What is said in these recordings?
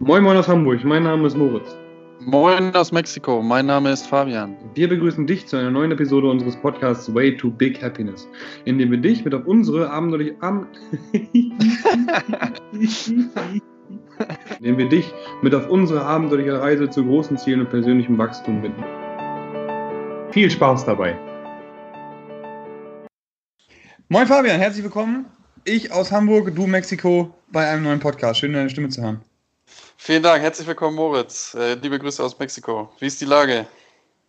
Moin Moin aus Hamburg, mein Name ist Moritz. Moin aus Mexiko, mein Name ist Fabian. Wir begrüßen dich zu einer neuen Episode unseres Podcasts Way to Big Happiness, in dem wir dich mit auf unsere abenteuerliche Am indem wir dich mit auf unsere abenteuerliche Reise zu großen Zielen und persönlichem Wachstum bitten. Viel Spaß dabei. Moin Fabian, herzlich willkommen. Ich aus Hamburg, du Mexiko bei einem neuen Podcast. Schön, deine Stimme zu hören. Vielen Dank, herzlich willkommen Moritz. Äh, liebe Grüße aus Mexiko. Wie ist die Lage?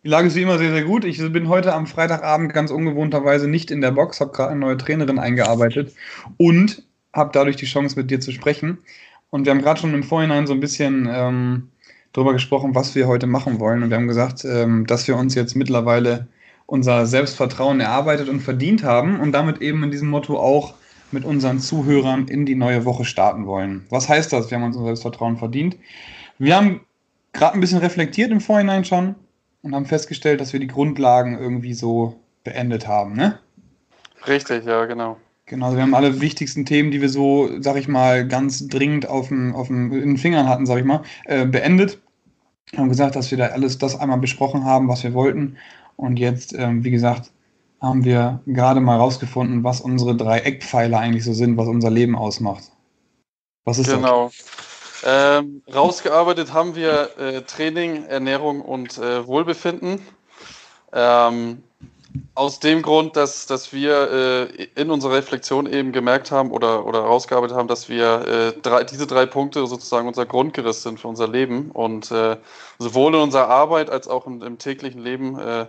Die Lage ist wie immer sehr, sehr gut. Ich bin heute am Freitagabend ganz ungewohnterweise nicht in der Box, habe gerade eine neue Trainerin eingearbeitet und habe dadurch die Chance, mit dir zu sprechen. Und wir haben gerade schon im Vorhinein so ein bisschen ähm, darüber gesprochen, was wir heute machen wollen. Und wir haben gesagt, ähm, dass wir uns jetzt mittlerweile unser Selbstvertrauen erarbeitet und verdient haben und damit eben in diesem Motto auch mit unseren Zuhörern in die neue Woche starten wollen. Was heißt das? Wir haben uns unser Selbstvertrauen verdient. Wir haben gerade ein bisschen reflektiert im Vorhinein schon und haben festgestellt, dass wir die Grundlagen irgendwie so beendet haben, ne? Richtig, ja, genau. Genau, also wir haben alle wichtigsten Themen, die wir so, sag ich mal, ganz dringend auf dem, auf dem, in den Fingern hatten, sag ich mal, äh, beendet. Wir haben gesagt, dass wir da alles das einmal besprochen haben, was wir wollten. Und jetzt, ähm, wie gesagt, haben wir gerade mal rausgefunden, was unsere drei Eckpfeiler eigentlich so sind, was unser Leben ausmacht. Was ist genau. das? Ähm, rausgearbeitet haben wir äh, Training, Ernährung und äh, Wohlbefinden. Ähm, aus dem Grund, dass, dass wir äh, in unserer Reflexion eben gemerkt haben oder, oder rausgearbeitet haben, dass wir äh, drei, diese drei Punkte sozusagen unser Grundgerüst sind für unser Leben und äh, sowohl in unserer Arbeit als auch im, im täglichen Leben äh,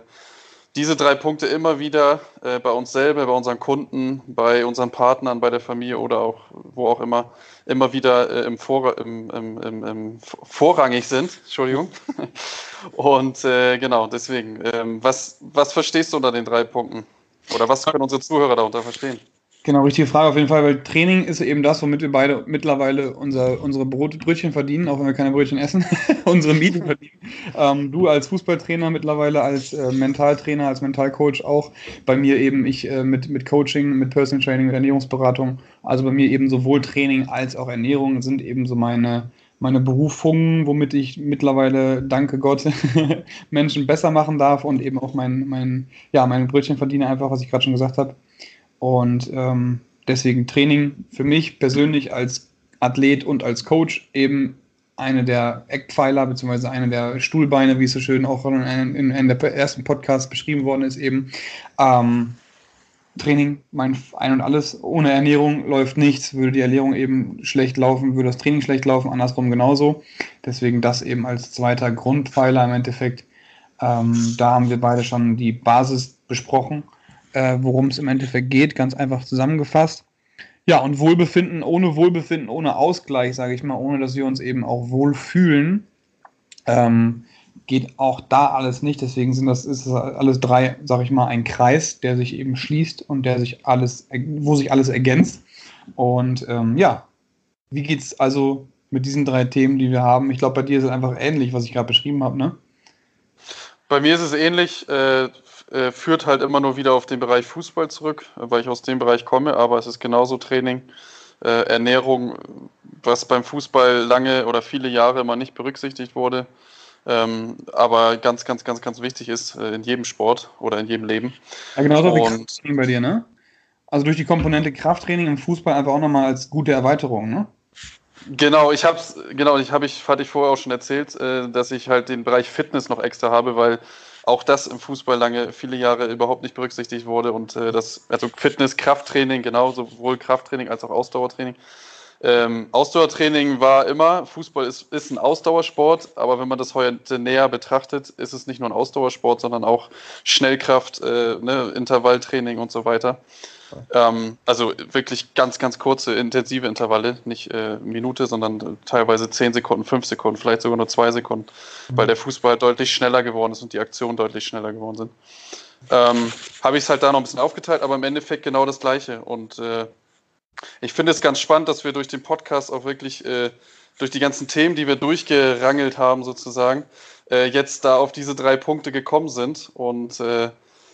diese drei Punkte immer wieder äh, bei uns selber, bei unseren Kunden, bei unseren Partnern, bei der Familie oder auch wo auch immer, immer wieder äh, im, Vor im, im, im, vorrangig sind. Entschuldigung. Und äh, genau, deswegen, ähm, was, was verstehst du unter den drei Punkten? Oder was können unsere Zuhörer darunter verstehen? Genau, richtige Frage auf jeden Fall, weil Training ist eben das, womit wir beide mittlerweile unser, unsere Brot, Brötchen verdienen, auch wenn wir keine Brötchen essen, unsere Mieten verdienen. Ähm, du als Fußballtrainer mittlerweile, als äh, Mentaltrainer, als Mentalcoach auch. Bei mir eben ich äh, mit, mit Coaching, mit Personal Training, mit Ernährungsberatung. Also bei mir eben sowohl Training als auch Ernährung sind eben so meine, meine Berufungen, womit ich mittlerweile, danke Gott, Menschen besser machen darf und eben auch mein, mein, ja, meine Brötchen verdiene, einfach, was ich gerade schon gesagt habe. Und ähm, deswegen Training für mich persönlich als Athlet und als Coach eben eine der Eckpfeiler beziehungsweise eine der Stuhlbeine, wie es so schön auch in, in, in der ersten Podcast beschrieben worden ist, eben. Ähm, Training, mein Ein und Alles. Ohne Ernährung läuft nichts. Würde die Ernährung eben schlecht laufen, würde das Training schlecht laufen, andersrum genauso. Deswegen das eben als zweiter Grundpfeiler im Endeffekt. Ähm, da haben wir beide schon die Basis besprochen äh, worum es im Endeffekt geht, ganz einfach zusammengefasst. Ja, und Wohlbefinden, ohne Wohlbefinden, ohne Ausgleich, sage ich mal, ohne dass wir uns eben auch wohlfühlen, ähm, geht auch da alles nicht. Deswegen sind das ist alles drei, sage ich mal, ein Kreis, der sich eben schließt und der sich alles, wo sich alles ergänzt. Und ähm, ja, wie geht's also mit diesen drei Themen, die wir haben? Ich glaube, bei dir ist es einfach ähnlich, was ich gerade beschrieben habe, ne? Bei mir ist es ähnlich. Äh, äh, führt halt immer nur wieder auf den Bereich Fußball zurück, weil ich aus dem Bereich komme, aber es ist genauso Training, äh, Ernährung, was beim Fußball lange oder viele Jahre immer nicht berücksichtigt wurde. Ähm, aber ganz, ganz, ganz, ganz wichtig ist äh, in jedem Sport oder in jedem Leben. Ja, genauso wie Krafttraining bei dir, ne? Also durch die Komponente Krafttraining im Fußball einfach auch nochmal als gute Erweiterung, ne? Genau, ich hab's, genau, ich habe ich, hatte ich vorher auch schon erzählt, äh, dass ich halt den Bereich Fitness noch extra habe, weil auch das im Fußball lange, viele Jahre überhaupt nicht berücksichtigt wurde und äh, das, also Fitness, Krafttraining, genau, sowohl Krafttraining als auch Ausdauertraining. Ähm, Ausdauertraining war immer, Fußball ist, ist ein Ausdauersport, aber wenn man das heute näher betrachtet, ist es nicht nur ein Ausdauersport, sondern auch Schnellkraft, äh, ne, Intervalltraining und so weiter. Ähm, also wirklich ganz, ganz kurze, intensive Intervalle, nicht äh, Minute, sondern teilweise 10 Sekunden, 5 Sekunden, vielleicht sogar nur 2 Sekunden, mhm. weil der Fußball deutlich schneller geworden ist und die Aktionen deutlich schneller geworden sind. Ähm, Habe ich es halt da noch ein bisschen aufgeteilt, aber im Endeffekt genau das Gleiche. Und äh, ich finde es ganz spannend, dass wir durch den Podcast auch wirklich äh, durch die ganzen Themen, die wir durchgerangelt haben, sozusagen, äh, jetzt da auf diese drei Punkte gekommen sind und äh,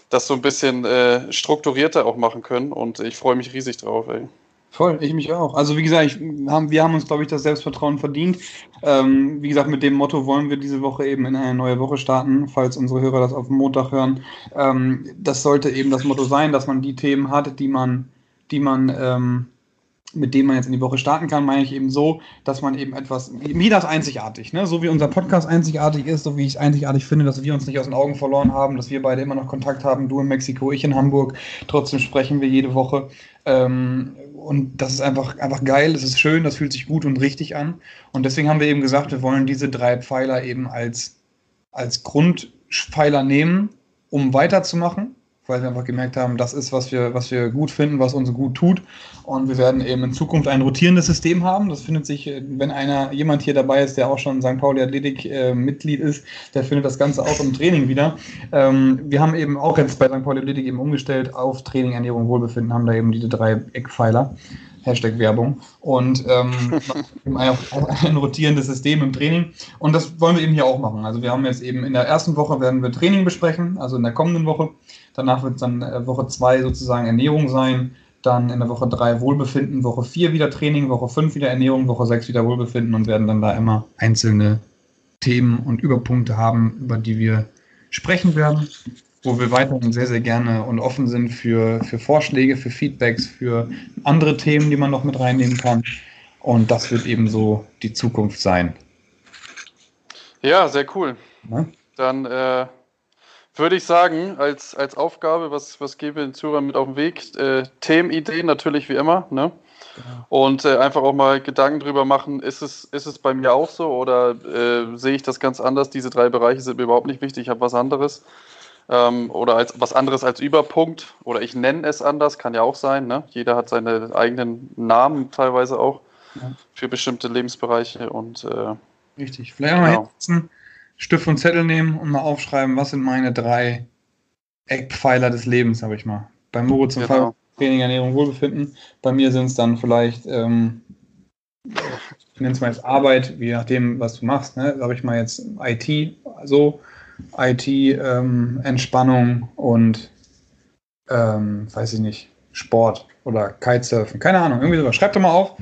das so ein bisschen äh, strukturierter auch machen können. Und ich freue mich riesig drauf. Ey. Voll, ich mich auch. Also wie gesagt, ich, haben, wir haben uns, glaube ich, das Selbstvertrauen verdient. Ähm, wie gesagt, mit dem Motto wollen wir diese Woche eben in eine neue Woche starten, falls unsere Hörer das auf Montag hören. Ähm, das sollte eben das Motto sein, dass man die Themen hat, die man, die man ähm, mit dem man jetzt in die Woche starten kann, meine ich eben so, dass man eben etwas, wie das einzigartig, ne? so wie unser Podcast einzigartig ist, so wie ich es einzigartig finde, dass wir uns nicht aus den Augen verloren haben, dass wir beide immer noch Kontakt haben, du in Mexiko, ich in Hamburg, trotzdem sprechen wir jede Woche. Ähm, und das ist einfach, einfach geil, es ist schön, das fühlt sich gut und richtig an. Und deswegen haben wir eben gesagt, wir wollen diese drei Pfeiler eben als, als Grundpfeiler nehmen, um weiterzumachen weil wir einfach gemerkt haben, das ist, was wir, was wir gut finden, was uns gut tut. Und wir werden eben in Zukunft ein rotierendes System haben. Das findet sich, wenn einer, jemand hier dabei ist, der auch schon St. Pauli Athletik äh, Mitglied ist, der findet das Ganze auch im Training wieder. Ähm, wir haben eben auch jetzt bei St. Pauli Athletik eben umgestellt auf Training, Ernährung, Wohlbefinden, haben da eben diese drei Eckpfeiler. Hashtag Werbung. Und ähm, ein, ein rotierendes System im Training. Und das wollen wir eben hier auch machen. Also wir haben jetzt eben in der ersten Woche werden wir Training besprechen, also in der kommenden Woche. Danach wird es dann äh, Woche 2 sozusagen Ernährung sein. Dann in der Woche 3 Wohlbefinden, Woche 4 wieder Training, Woche 5 wieder Ernährung, Woche 6 wieder Wohlbefinden und werden dann da immer einzelne Themen und Überpunkte haben, über die wir sprechen werden, wo wir weiterhin sehr, sehr gerne und offen sind für, für Vorschläge, für Feedbacks, für andere Themen, die man noch mit reinnehmen kann. Und das wird eben so die Zukunft sein. Ja, sehr cool. Na? Dann äh, würde ich sagen, als, als Aufgabe, was, was geben wir den Zuhörern mit auf den Weg? Äh, Themenideen natürlich wie immer, ne? Genau. Und äh, einfach auch mal Gedanken drüber machen, ist es, ist es bei mir auch so oder äh, sehe ich das ganz anders? Diese drei Bereiche sind mir überhaupt nicht wichtig, ich habe was anderes. Ähm, oder als was anderes als Überpunkt oder ich nenne es anders, kann ja auch sein. Ne? Jeder hat seine eigenen Namen teilweise auch ja. für bestimmte Lebensbereiche und äh, Richtig. Vielleicht genau. mal Stift und Zettel nehmen und mal aufschreiben, was sind meine drei Eckpfeiler des Lebens, habe ich mal. Bei Moritz zum genau. Fall Training, Ernährung, Wohlbefinden. Bei mir sind es dann vielleicht, ähm, ich nenne es mal jetzt Arbeit, je nachdem, was du machst. Ne? Habe ich mal jetzt IT, so IT, ähm, Entspannung und, ähm, weiß ich nicht, Sport oder Kitesurfen. Keine Ahnung, irgendwie sowas. Schreib doch mal auf,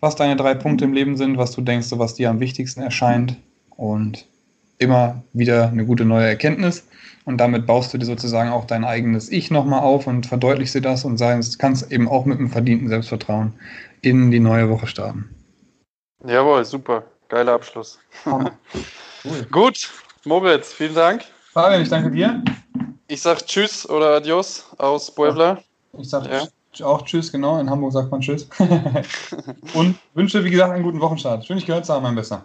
was deine drei Punkte im Leben sind, was du denkst, was dir am wichtigsten erscheint. Und immer wieder eine gute neue Erkenntnis. Und damit baust du dir sozusagen auch dein eigenes Ich nochmal auf und verdeutlichst dir das und sagst, kannst eben auch mit einem verdienten Selbstvertrauen in die neue Woche starten. Jawohl, super. Geiler Abschluss. cool. Gut, Moritz, vielen Dank. Fabian, ich danke dir. Ich sag Tschüss oder Adios aus Puebla. Ich sag ja. auch Tschüss, genau. In Hamburg sagt man Tschüss. und wünsche, wie gesagt, einen guten Wochenstart. Schön, dich gehört zu haben, mein Bester.